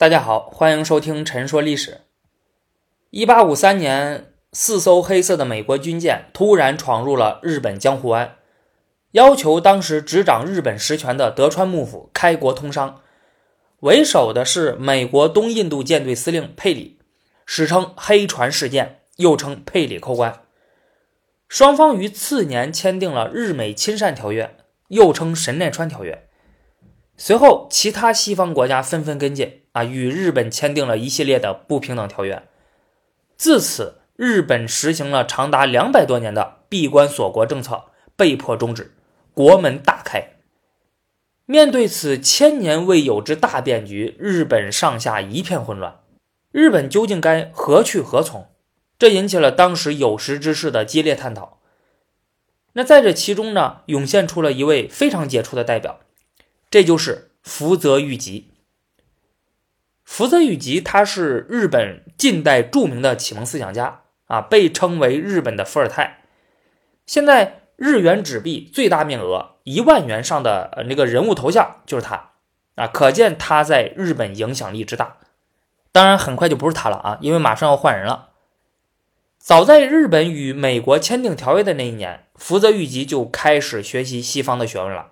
大家好，欢迎收听《陈说历史》。一八五三年，四艘黑色的美国军舰突然闯入了日本江户湾，要求当时执掌日本实权的德川幕府开国通商。为首的是美国东印度舰队司令佩里，史称“黑船事件”，又称“佩里扣关”。双方于次年签订了日美亲善条约，又称神奈川条约。随后，其他西方国家纷纷跟进，啊，与日本签订了一系列的不平等条约。自此，日本实行了长达两百多年的闭关锁国政策，被迫终止，国门大开。面对此千年未有之大变局，日本上下一片混乱。日本究竟该何去何从？这引起了当时有识之士的激烈探讨。那在这其中呢，涌现出了一位非常杰出的代表。这就是福泽谕吉。福泽谕吉，他是日本近代著名的启蒙思想家啊，被称为日本的伏尔泰。现在日元纸币最大面额一万元上的那个人物头像就是他啊，可见他在日本影响力之大。当然，很快就不是他了啊，因为马上要换人了。早在日本与美国签订条约的那一年，福泽谕吉就开始学习西方的学问了。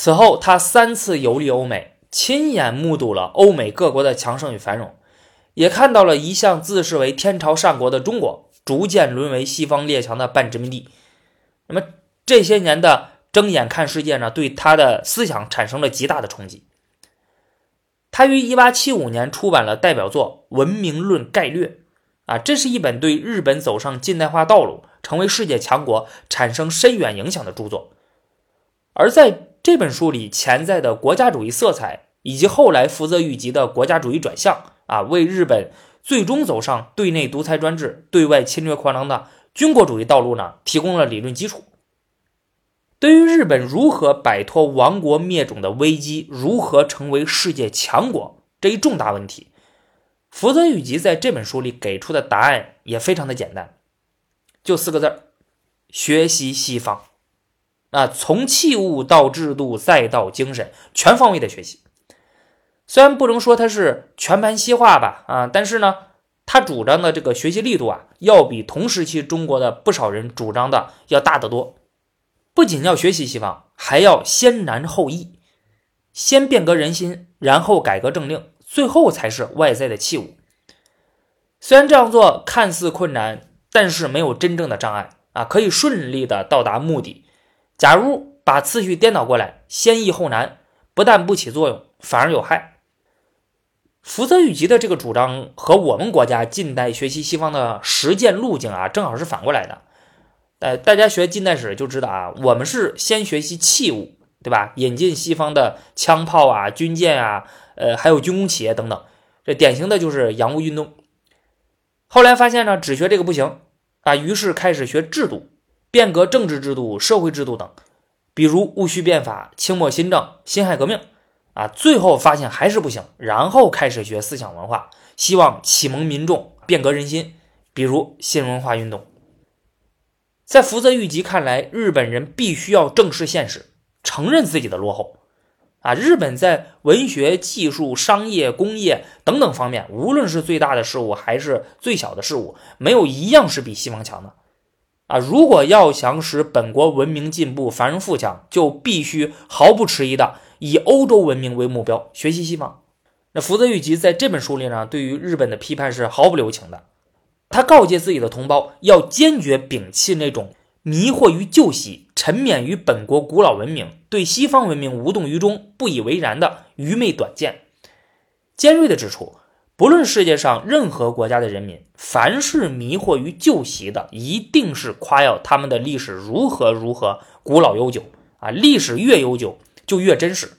此后，他三次游历欧美，亲眼目睹了欧美各国的强盛与繁荣，也看到了一向自视为天朝上国的中国逐渐沦为西方列强的半殖民地。那么这些年的睁眼看世界呢，对他的思想产生了极大的冲击。他于1875年出版了代表作《文明论概略》，啊，这是一本对日本走上近代化道路、成为世界强国产生深远影响的著作。而在这本书里潜在的国家主义色彩，以及后来福泽谕吉的国家主义转向啊，为日本最终走上对内独裁专制、对外侵略扩张的军国主义道路呢，提供了理论基础。对于日本如何摆脱亡国灭种的危机，如何成为世界强国这一重大问题，福泽谕吉在这本书里给出的答案也非常的简单，就四个字儿：学习西方。啊，从器物到制度，再到精神，全方位的学习。虽然不能说它是全盘西化吧，啊，但是呢，他主张的这个学习力度啊，要比同时期中国的不少人主张的要大得多。不仅要学习西方，还要先难后易，先变革人心，然后改革政令，最后才是外在的器物。虽然这样做看似困难，但是没有真正的障碍啊，可以顺利的到达目的。假如把次序颠倒过来，先易后难，不但不起作用，反而有害。福泽谕吉的这个主张和我们国家近代学习西方的实践路径啊，正好是反过来的。呃，大家学近代史就知道啊，我们是先学习器物，对吧？引进西方的枪炮啊、军舰啊，呃，还有军工企业等等，这典型的就是洋务运动。后来发现呢，只学这个不行啊，于是开始学制度。变革政治制度、社会制度等，比如戊戌变法、清末新政、辛亥革命，啊，最后发现还是不行，然后开始学思想文化，希望启蒙民众、变革人心，比如新文化运动。在福泽谕吉看来，日本人必须要正视现实，承认自己的落后。啊，日本在文学、技术、商业、工业等等方面，无论是最大的事物还是最小的事物，没有一样是比西方强的。啊，如果要想使本国文明进步、繁荣富强，就必须毫不迟疑的以欧洲文明为目标，学习西方。那福泽谕吉在这本书里呢，对于日本的批判是毫不留情的。他告诫自己的同胞，要坚决摒弃那种迷惑于旧习、沉湎于本国古老文明、对西方文明无动于衷、不以为然的愚昧短见，尖锐的指出。不论世界上任何国家的人民，凡是迷惑于旧习的，一定是夸耀他们的历史如何如何古老悠久啊！历史越悠久，就越真实，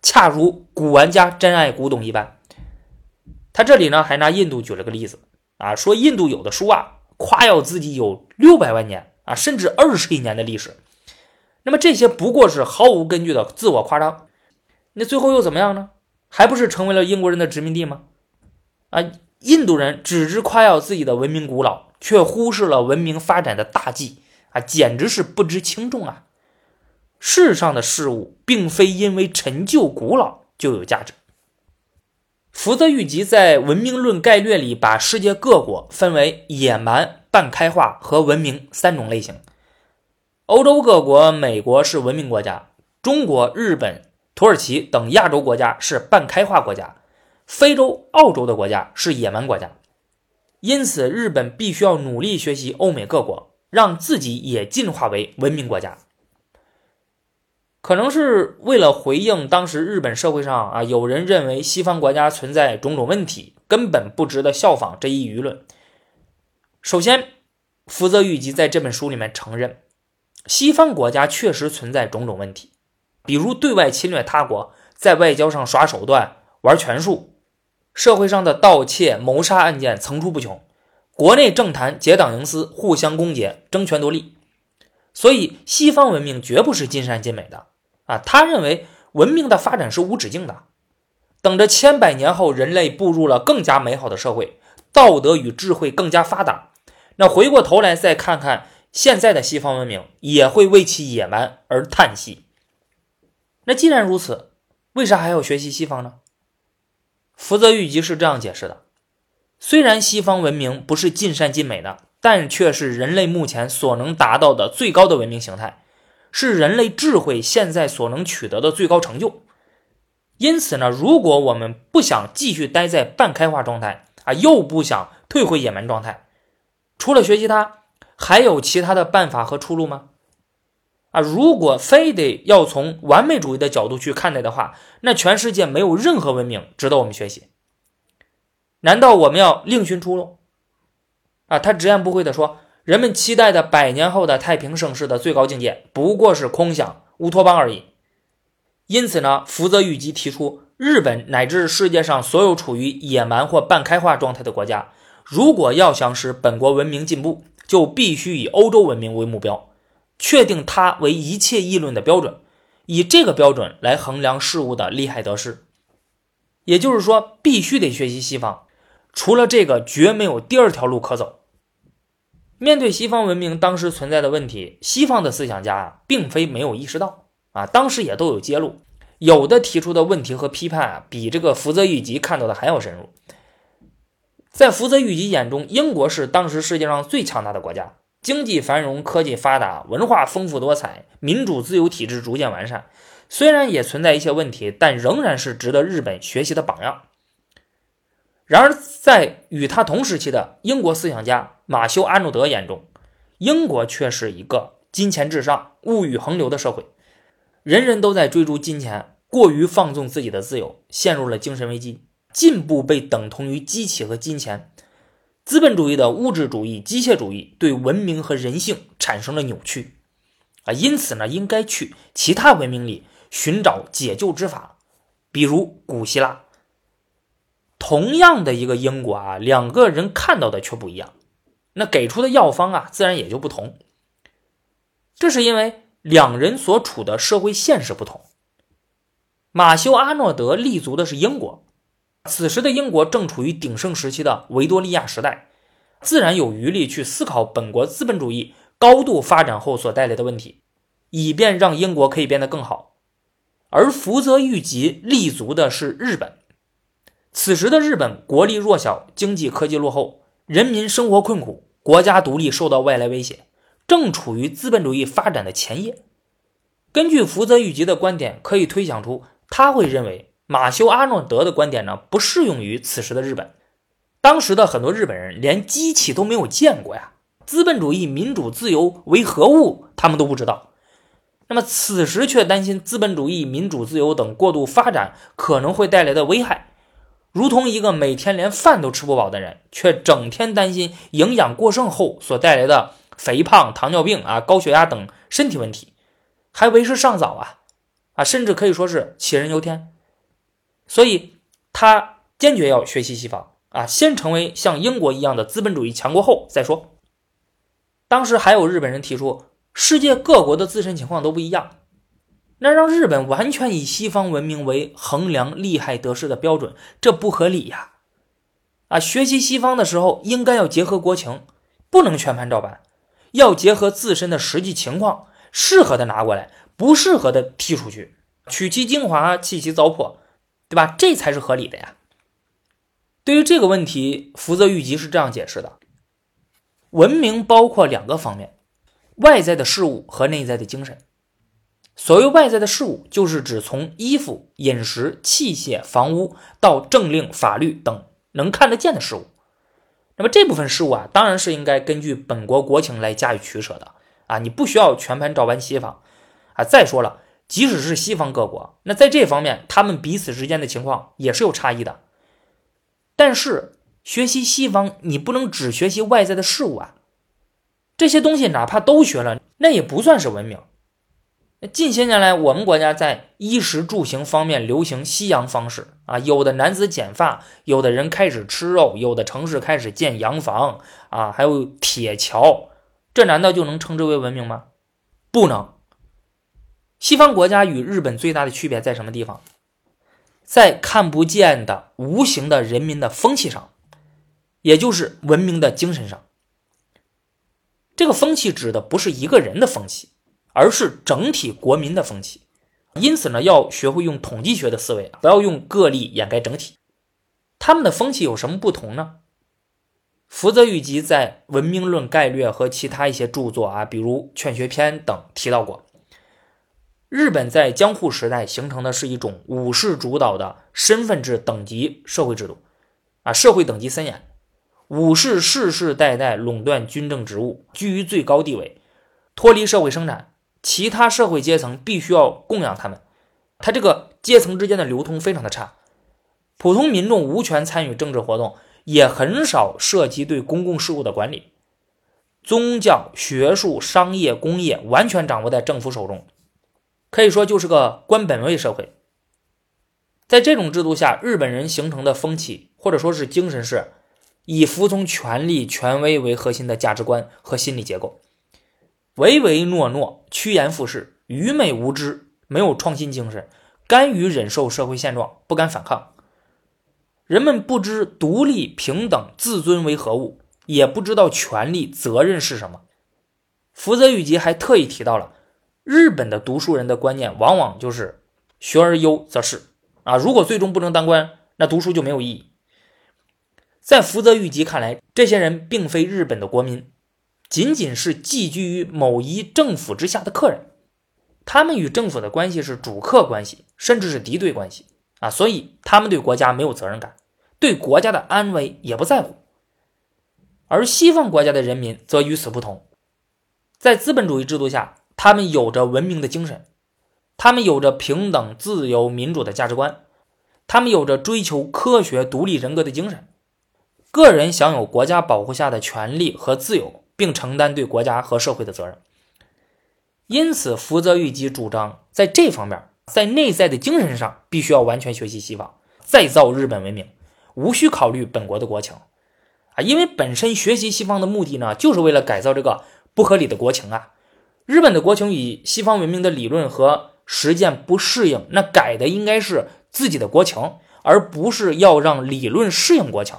恰如古玩家珍爱古董一般。他这里呢，还拿印度举了个例子啊，说印度有的书啊，夸耀自己有六百万年啊，甚至二十亿年的历史。那么这些不过是毫无根据的自我夸张，那最后又怎么样呢？还不是成为了英国人的殖民地吗？啊，印度人只知夸耀自己的文明古老，却忽视了文明发展的大计啊，简直是不知轻重啊！世上的事物并非因为陈旧古老就有价值。福泽谕吉在《文明论概略》里把世界各国分为野蛮、半开化和文明三种类型。欧洲各国，美国是文明国家，中国、日本、土耳其等亚洲国家是半开化国家，非洲、澳洲的国家是野蛮国家。因此，日本必须要努力学习欧美各国，让自己也进化为文明国家。可能是为了回应当时日本社会上啊，有人认为西方国家存在种种问题，根本不值得效仿这一舆论。首先，福泽谕吉在这本书里面承认，西方国家确实存在种种问题，比如对外侵略他国，在外交上耍手段、玩权术，社会上的盗窃、谋杀案件层出不穷，国内政坛结党营私，互相攻讦、争权夺利。所以，西方文明绝不是尽善尽美的。啊，他认为文明的发展是无止境的，等着千百年后人类步入了更加美好的社会，道德与智慧更加发达，那回过头来再看看现在的西方文明，也会为其野蛮而叹息。那既然如此，为啥还要学习西方呢？福泽谕吉是这样解释的：虽然西方文明不是尽善尽美的，但却是人类目前所能达到的最高的文明形态。是人类智慧现在所能取得的最高成就。因此呢，如果我们不想继续待在半开化状态啊，又不想退回野蛮状态，除了学习它，还有其他的办法和出路吗？啊，如果非得要从完美主义的角度去看待的话，那全世界没有任何文明值得我们学习。难道我们要另寻出路？啊，他直言不讳地说。人们期待的百年后的太平盛世的最高境界，不过是空想、乌托邦而已。因此呢，福泽谕吉提出，日本乃至世界上所有处于野蛮或半开化状态的国家，如果要想使本国文明进步，就必须以欧洲文明为目标，确定它为一切议论的标准，以这个标准来衡量事物的利害得失。也就是说，必须得学习西方，除了这个，绝没有第二条路可走。面对西方文明当时存在的问题，西方的思想家啊，并非没有意识到啊，当时也都有揭露，有的提出的问题和批判啊，比这个福泽谕吉看到的还要深入。在福泽谕吉眼中，英国是当时世界上最强大的国家，经济繁荣，科技发达，文化丰富多彩，民主自由体制逐渐完善。虽然也存在一些问题，但仍然是值得日本学习的榜样。然而，在与他同时期的英国思想家马修·阿诺德眼中，英国却是一个金钱至上、物欲横流的社会，人人都在追逐金钱，过于放纵自己的自由，陷入了精神危机。进步被等同于机器和金钱，资本主义的物质主义、机械主义对文明和人性产生了扭曲。啊，因此呢，应该去其他文明里寻找解救之法，比如古希腊。同样的一个因果啊，两个人看到的却不一样，那给出的药方啊，自然也就不同。这是因为两人所处的社会现实不同。马修·阿诺德立足的是英国，此时的英国正处于鼎盛时期的维多利亚时代，自然有余力去思考本国资本主义高度发展后所带来的问题，以便让英国可以变得更好。而福泽谕吉立足的是日本。此时的日本国力弱小，经济科技落后，人民生活困苦，国家独立受到外来威胁，正处于资本主义发展的前夜。根据福泽谕吉的观点，可以推想出他会认为马修·阿诺德的观点呢不适用于此时的日本。当时的很多日本人连机器都没有见过呀，资本主义、民主、自由为何物，他们都不知道。那么此时却担心资本主义、民主、自由等过度发展可能会带来的危害。如同一个每天连饭都吃不饱的人，却整天担心营养过剩后所带来的肥胖、糖尿病啊、高血压等身体问题，还为时尚早啊，啊，甚至可以说是杞人忧天。所以，他坚决要学习西方啊，先成为像英国一样的资本主义强国后再说。当时还有日本人提出，世界各国的自身情况都不一样。那让日本完全以西方文明为衡量利害得失的标准，这不合理呀！啊，学习西方的时候应该要结合国情，不能全盘照搬，要结合自身的实际情况，适合的拿过来，不适合的踢出去，取其精华，弃其糟粕，对吧？这才是合理的呀。对于这个问题，福泽谕吉是这样解释的：文明包括两个方面，外在的事物和内在的精神。所谓外在的事物，就是指从衣服、饮食、器械、房屋到政令、法律等能看得见的事物。那么这部分事物啊，当然是应该根据本国国情来加以取舍的啊，你不需要全盘照搬西方啊。再说了，即使是西方各国，那在这方面，他们彼此之间的情况也是有差异的。但是学习西方，你不能只学习外在的事物啊，这些东西哪怕都学了，那也不算是文明。近些年来，我们国家在衣食住行方面流行西洋方式啊，有的男子剪发，有的人开始吃肉，有的城市开始建洋房啊，还有铁桥，这难道就能称之为文明吗？不能。西方国家与日本最大的区别在什么地方？在看不见的无形的人民的风气上，也就是文明的精神上。这个风气指的不是一个人的风气。而是整体国民的风气，因此呢，要学会用统计学的思维，不要用个例掩盖整体。他们的风气有什么不同呢？福泽谕吉在《文明论概略》和其他一些著作啊，比如《劝学篇》等提到过，日本在江户时代形成的是一种武士主导的身份制等级社会制度，啊，社会等级森严，武士世世代代垄断军政职务，居于最高地位，脱离社会生产。其他社会阶层必须要供养他们，他这个阶层之间的流通非常的差，普通民众无权参与政治活动，也很少涉及对公共事务的管理，宗教、学术、商业、工业完全掌握在政府手中，可以说就是个官本位社会。在这种制度下，日本人形成的风气或者说是精神是以服从权力、权威为核心的价值观和心理结构。唯唯诺诺、趋炎附势、愚昧无知，没有创新精神，甘于忍受社会现状，不敢反抗。人们不知独立、平等、自尊为何物，也不知道权利、责任是什么。福泽谕吉还特意提到了，日本的读书人的观念往往就是“学而优则仕”，啊，如果最终不能当官，那读书就没有意义。在福泽谕吉看来，这些人并非日本的国民。仅仅是寄居于某一政府之下的客人，他们与政府的关系是主客关系，甚至是敌对关系啊！所以他们对国家没有责任感，对国家的安危也不在乎。而西方国家的人民则与此不同，在资本主义制度下，他们有着文明的精神，他们有着平等、自由、民主的价值观，他们有着追求科学、独立人格的精神，个人享有国家保护下的权利和自由。并承担对国家和社会的责任。因此，福泽谕吉主张在这方面，在内在的精神上，必须要完全学习西方，再造日本文明，无需考虑本国的国情啊！因为本身学习西方的目的呢，就是为了改造这个不合理的国情啊。日本的国情与西方文明的理论和实践不适应，那改的应该是自己的国情，而不是要让理论适应国情。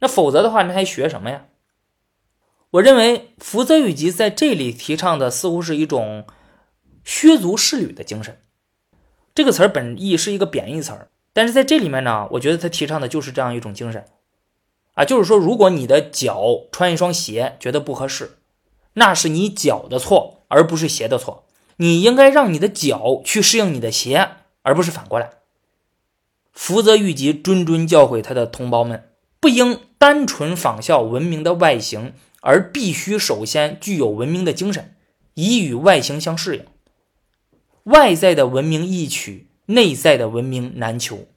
那否则的话，那还学什么呀？我认为福泽谕吉在这里提倡的似乎是一种削足适履的精神。这个词儿本意是一个贬义词儿，但是在这里面呢，我觉得他提倡的就是这样一种精神啊，就是说，如果你的脚穿一双鞋觉得不合适，那是你脚的错，而不是鞋的错。你应该让你的脚去适应你的鞋，而不是反过来。福泽谕吉谆谆教诲他的同胞们，不应单纯仿效文明的外形。而必须首先具有文明的精神，以与外形相适应。外在的文明易取，内在的文明难求。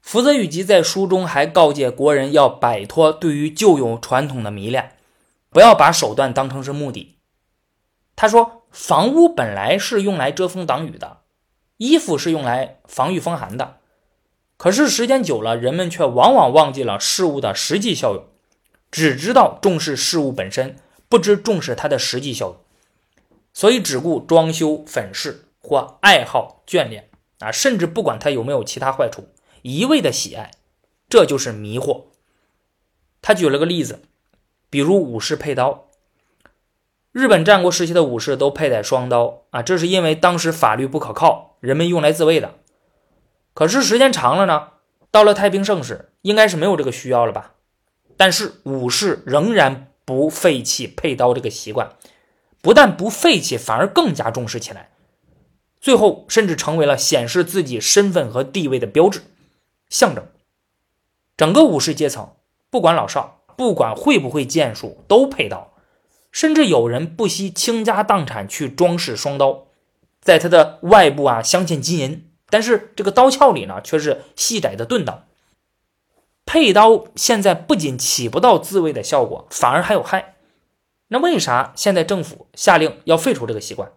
福泽谕吉在书中还告诫国人要摆脱对于旧有传统的迷恋，不要把手段当成是目的。他说：“房屋本来是用来遮风挡雨的，衣服是用来防御风寒的，可是时间久了，人们却往往忘记了事物的实际效用。”只知道重视事物本身，不知重视它的实际效用，所以只顾装修粉饰或爱好眷恋啊，甚至不管它有没有其他坏处，一味的喜爱，这就是迷惑。他举了个例子，比如武士佩刀，日本战国时期的武士都佩戴双刀啊，这是因为当时法律不可靠，人们用来自卫的。可是时间长了呢，到了太平盛世，应该是没有这个需要了吧？但是武士仍然不废弃佩刀这个习惯，不但不废弃，反而更加重视起来。最后，甚至成为了显示自己身份和地位的标志、象征。整个武士阶层，不管老少，不管会不会剑术，都佩刀。甚至有人不惜倾家荡产去装饰双刀，在它的外部啊镶嵌金银，但是这个刀鞘里呢却是细窄的钝刀。佩刀现在不仅起不到自卫的效果，反而还有害。那为啥现在政府下令要废除这个习惯？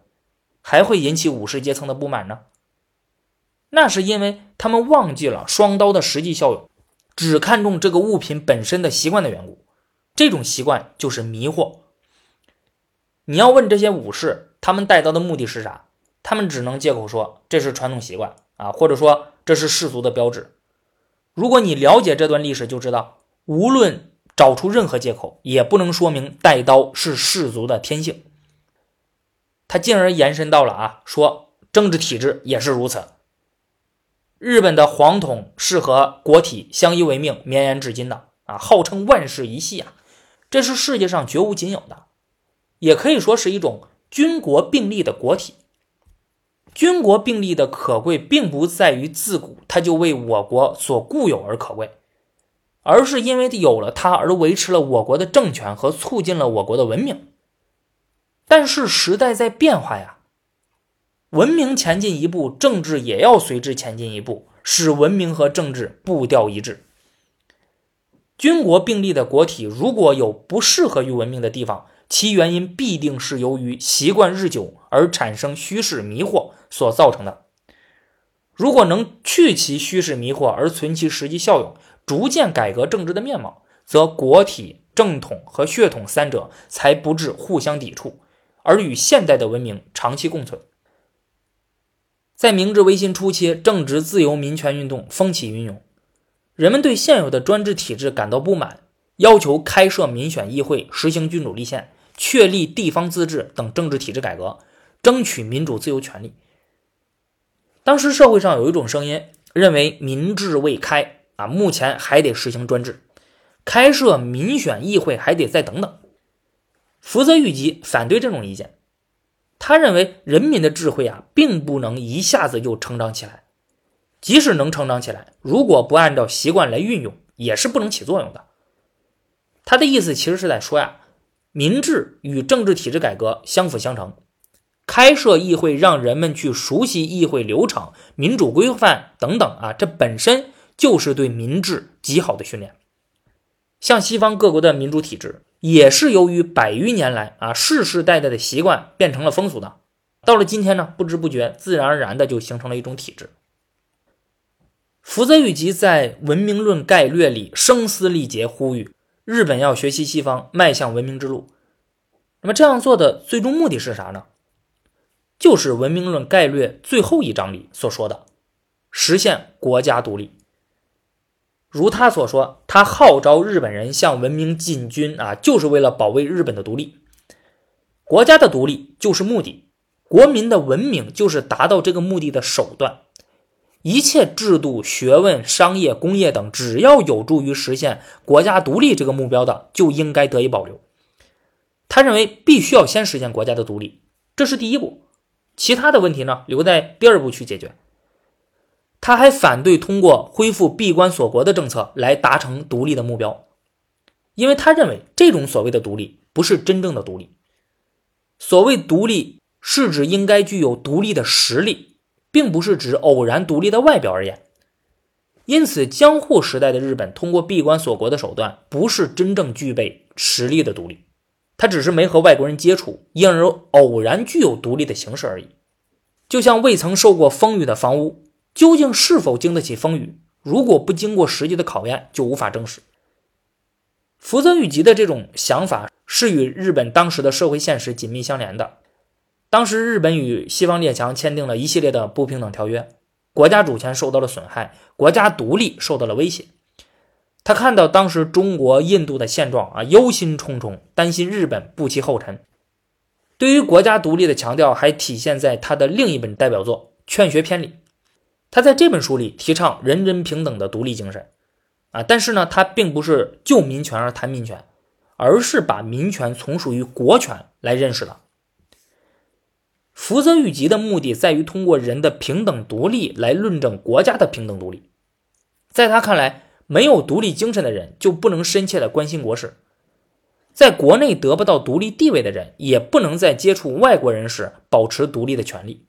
还会引起武士阶层的不满呢？那是因为他们忘记了双刀的实际效用，只看重这个物品本身的习惯的缘故。这种习惯就是迷惑。你要问这些武士，他们带刀的目的是啥？他们只能借口说这是传统习惯啊，或者说这是世俗的标志。如果你了解这段历史，就知道，无论找出任何借口，也不能说明带刀是士族的天性。他进而延伸到了啊，说政治体制也是如此。日本的皇统是和国体相依为命、绵延至今的啊，号称万世一系啊，这是世界上绝无仅有的，也可以说是一种军国并立的国体。军国并立的可贵，并不在于自古它就为我国所固有而可贵，而是因为有了它而维持了我国的政权和促进了我国的文明。但是时代在变化呀，文明前进一步，政治也要随之前进一步，使文明和政治步调一致。军国并立的国体，如果有不适合于文明的地方，其原因必定是由于习惯日久而产生虚实迷惑所造成的。如果能去其虚实迷惑而存其实际效用，逐渐改革政治的面貌，则国体、正统和血统三者才不致互相抵触。而与现代的文明长期共存。在明治维新初期，正值自由民权运动风起云涌，人们对现有的专制体制感到不满，要求开设民选议会，实行君主立宪，确立地方自治等政治体制改革，争取民主自由权利。当时社会上有一种声音认为，民智未开啊，目前还得实行专制，开设民选议会还得再等等。福泽谕吉反对这种意见，他认为人民的智慧啊，并不能一下子就成长起来，即使能成长起来，如果不按照习惯来运用，也是不能起作用的。他的意思其实是在说呀，民治与政治体制改革相辅相成，开设议会，让人们去熟悉议会流程、民主规范等等啊，这本身就是对民治极好的训练。像西方各国的民主体制。也是由于百余年来啊世世代代的习惯变成了风俗的，到了今天呢，不知不觉自然而然的就形成了一种体制。福泽谕吉在《文明论概略》里声嘶力竭呼吁日本要学习西方，迈向文明之路。那么这样做的最终目的是啥呢？就是《文明论概略》最后一章里所说的，实现国家独立。如他所说，他号召日本人向文明进军啊，就是为了保卫日本的独立。国家的独立就是目的，国民的文明就是达到这个目的的手段。一切制度、学问、商业、工业等，只要有助于实现国家独立这个目标的，就应该得以保留。他认为必须要先实现国家的独立，这是第一步，其他的问题呢，留在第二步去解决。他还反对通过恢复闭关锁国的政策来达成独立的目标，因为他认为这种所谓的独立不是真正的独立。所谓独立，是指应该具有独立的实力，并不是指偶然独立的外表而言。因此，江户时代的日本通过闭关锁国的手段，不是真正具备实力的独立，他只是没和外国人接触，因而偶然具有独立的形式而已。就像未曾受过风雨的房屋。究竟是否经得起风雨？如果不经过实际的考验，就无法证实。福泽谕吉的这种想法是与日本当时的社会现实紧密相连的。当时日本与西方列强签订了一系列的不平等条约，国家主权受到了损害，国家独立受到了威胁。他看到当时中国、印度的现状啊，忧心忡忡，担心日本步其后尘。对于国家独立的强调，还体现在他的另一本代表作《劝学篇》里。他在这本书里提倡人人平等的独立精神，啊，但是呢，他并不是就民权而谈民权，而是把民权从属于国权来认识的。福泽谕吉的目的在于通过人的平等独立来论证国家的平等独立。在他看来，没有独立精神的人就不能深切的关心国事，在国内得不到独立地位的人，也不能在接触外国人时保持独立的权利。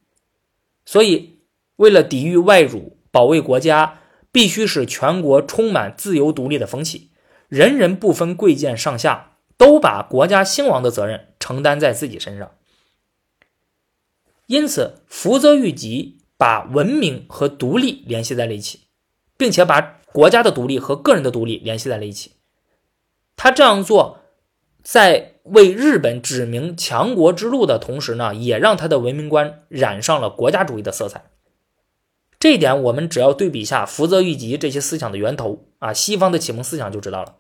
所以。为了抵御外辱，保卫国家，必须使全国充满自由独立的风气，人人不分贵贱上下，都把国家兴亡的责任承担在自己身上。因此，福泽谕吉把文明和独立联系在了一起，并且把国家的独立和个人的独立联系在了一起。他这样做，在为日本指明强国之路的同时呢，也让他的文明观染上了国家主义的色彩。这一点，我们只要对比一下福泽谕吉这些思想的源头啊，西方的启蒙思想就知道了。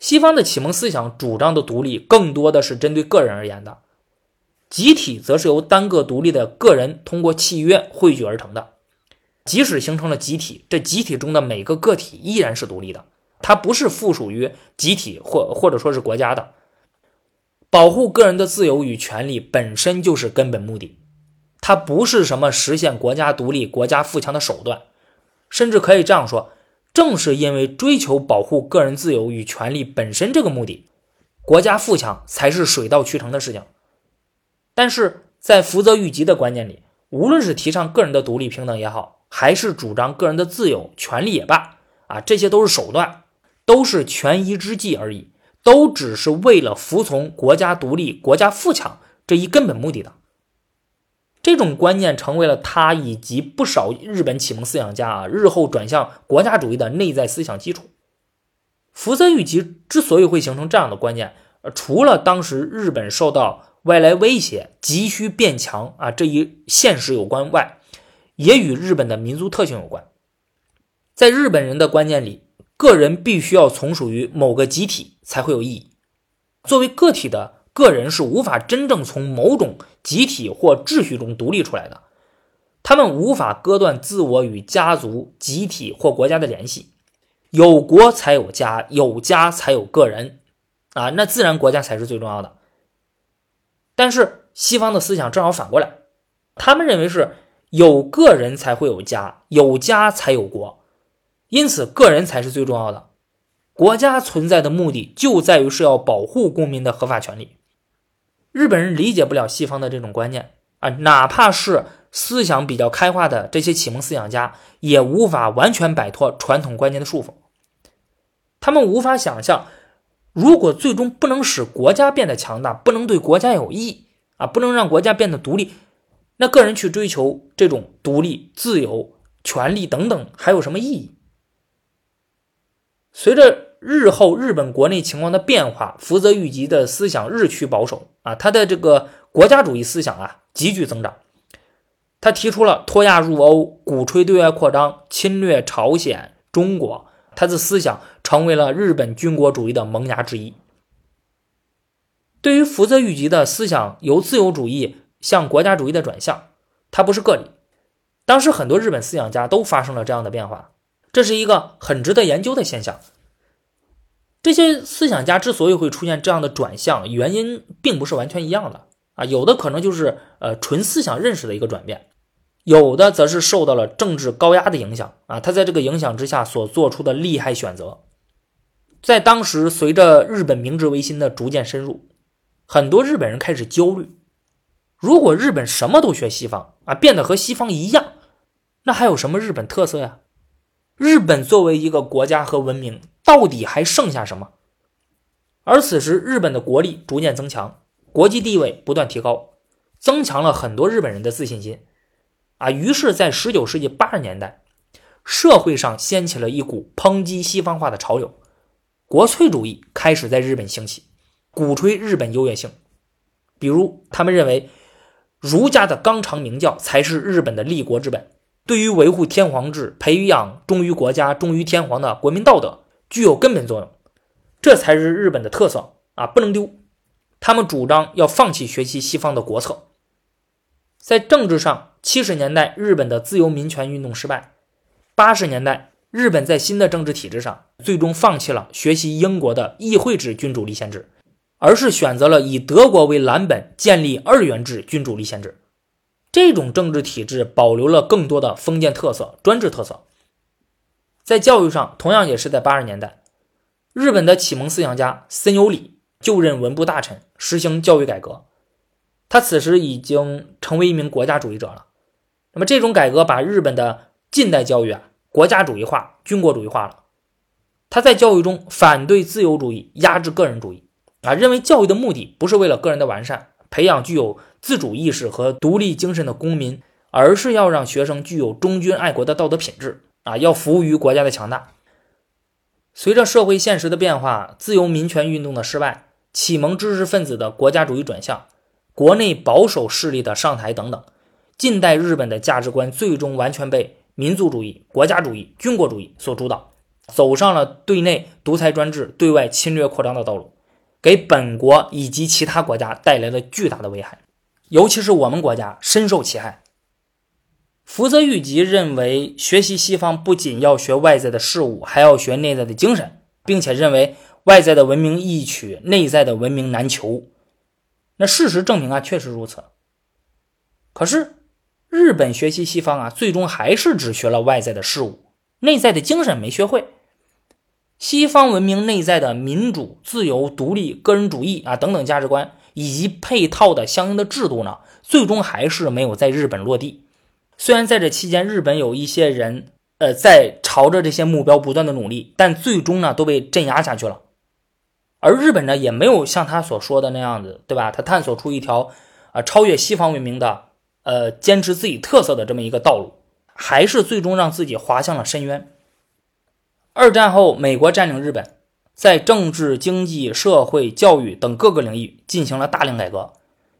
西方的启蒙思想主张的独立，更多的是针对个人而言的；集体则是由单个独立的个人通过契约汇聚而成的。即使形成了集体，这集体中的每个个体依然是独立的，它不是附属于集体或或者说是国家的。保护个人的自由与权利本身就是根本目的。它不是什么实现国家独立、国家富强的手段，甚至可以这样说：正是因为追求保护个人自由与权利本身这个目的，国家富强才是水到渠成的事情。但是在福泽谕吉的观念里，无论是提倡个人的独立平等也好，还是主张个人的自由权利也罢，啊，这些都是手段，都是权宜之计而已，都只是为了服从国家独立、国家富强这一根本目的的。这种观念成为了他以及不少日本启蒙思想家啊日后转向国家主义的内在思想基础。福泽谕吉之所以会形成这样的观念，除了当时日本受到外来威胁，急需变强啊这一现实有关外，也与日本的民族特性有关。在日本人的观念里，个人必须要从属于某个集体才会有意义，作为个体的。个人是无法真正从某种集体或秩序中独立出来的，他们无法割断自我与家族、集体或国家的联系。有国才有家，有家才有个人，啊，那自然国家才是最重要的。但是西方的思想正好反过来，他们认为是有个人才会有家，有家才有国，因此个人才是最重要的。国家存在的目的就在于是要保护公民的合法权利。日本人理解不了西方的这种观念啊，哪怕是思想比较开化的这些启蒙思想家，也无法完全摆脱传统观念的束缚。他们无法想象，如果最终不能使国家变得强大，不能对国家有益啊，不能让国家变得独立，那个人去追求这种独立、自由、权利等等，还有什么意义？随着。日后日本国内情况的变化，福泽谕吉的思想日趋保守啊，他的这个国家主义思想啊急剧增长。他提出了脱亚入欧、鼓吹对外扩张、侵略朝鲜、中国，他的思想成为了日本军国主义的萌芽之一。对于福泽谕吉的思想由自由主义向国家主义的转向，他不是个例，当时很多日本思想家都发生了这样的变化，这是一个很值得研究的现象。这些思想家之所以会出现这样的转向，原因并不是完全一样的啊，有的可能就是呃纯思想认识的一个转变，有的则是受到了政治高压的影响啊，他在这个影响之下所做出的利害选择，在当时随着日本明治维新的逐渐深入，很多日本人开始焦虑，如果日本什么都学西方啊，变得和西方一样，那还有什么日本特色呀？日本作为一个国家和文明。到底还剩下什么？而此时，日本的国力逐渐增强，国际地位不断提高，增强了很多日本人的自信心。啊，于是，在十九世纪八十年代，社会上掀起了一股抨击西方化的潮流，国粹主义开始在日本兴起，鼓吹日本优越性。比如，他们认为儒家的纲常名教才是日本的立国之本，对于维护天皇制、培养忠于国家、忠于天皇的国民道德。具有根本作用，这才是日本的特色啊，不能丢。他们主张要放弃学习西方的国策。在政治上，七十年代日本的自由民权运动失败，八十年代日本在新的政治体制上最终放弃了学习英国的议会制君主立宪制，而是选择了以德国为蓝本建立二元制君主立宪制。这种政治体制保留了更多的封建特色、专制特色。在教育上，同样也是在八十年代，日本的启蒙思想家森有礼就任文部大臣，实行教育改革。他此时已经成为一名国家主义者了。那么，这种改革把日本的近代教育啊国家主义化、军国主义化了。他在教育中反对自由主义，压制个人主义啊，认为教育的目的不是为了个人的完善。培养具有自主意识和独立精神的公民，而是要让学生具有忠君爱国的道德品质啊！要服务于国家的强大。随着社会现实的变化，自由民权运动的失败，启蒙知识分子的国家主义转向，国内保守势力的上台等等，近代日本的价值观最终完全被民族主义、国家主义、军国主义所主导，走上了对内独裁专制、对外侵略扩张的道路。给本国以及其他国家带来了巨大的危害，尤其是我们国家深受其害。福泽谕吉认为，学习西方不仅要学外在的事物，还要学内在的精神，并且认为外在的文明易取，内在的文明难求。那事实证明啊，确实如此。可是日本学习西方啊，最终还是只学了外在的事物，内在的精神没学会。西方文明内在的民主、自由、独立、个人主义啊等等价值观，以及配套的相应的制度呢，最终还是没有在日本落地。虽然在这期间，日本有一些人呃在朝着这些目标不断的努力，但最终呢都被镇压下去了。而日本呢，也没有像他所说的那样子，对吧？他探索出一条啊超越西方文明的呃坚持自己特色的这么一个道路，还是最终让自己滑向了深渊。二战后，美国占领日本，在政治、经济、社会、教育等各个领域进行了大量改革，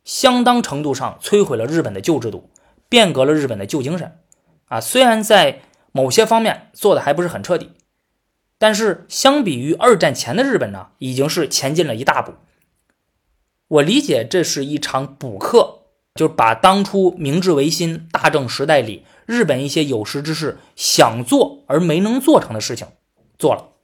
相当程度上摧毁了日本的旧制度，变革了日本的旧精神。啊，虽然在某些方面做的还不是很彻底，但是相比于二战前的日本呢，已经是前进了一大步。我理解这是一场补课，就是把当初明治维新大正时代里日本一些有识之士想做而没能做成的事情。做了。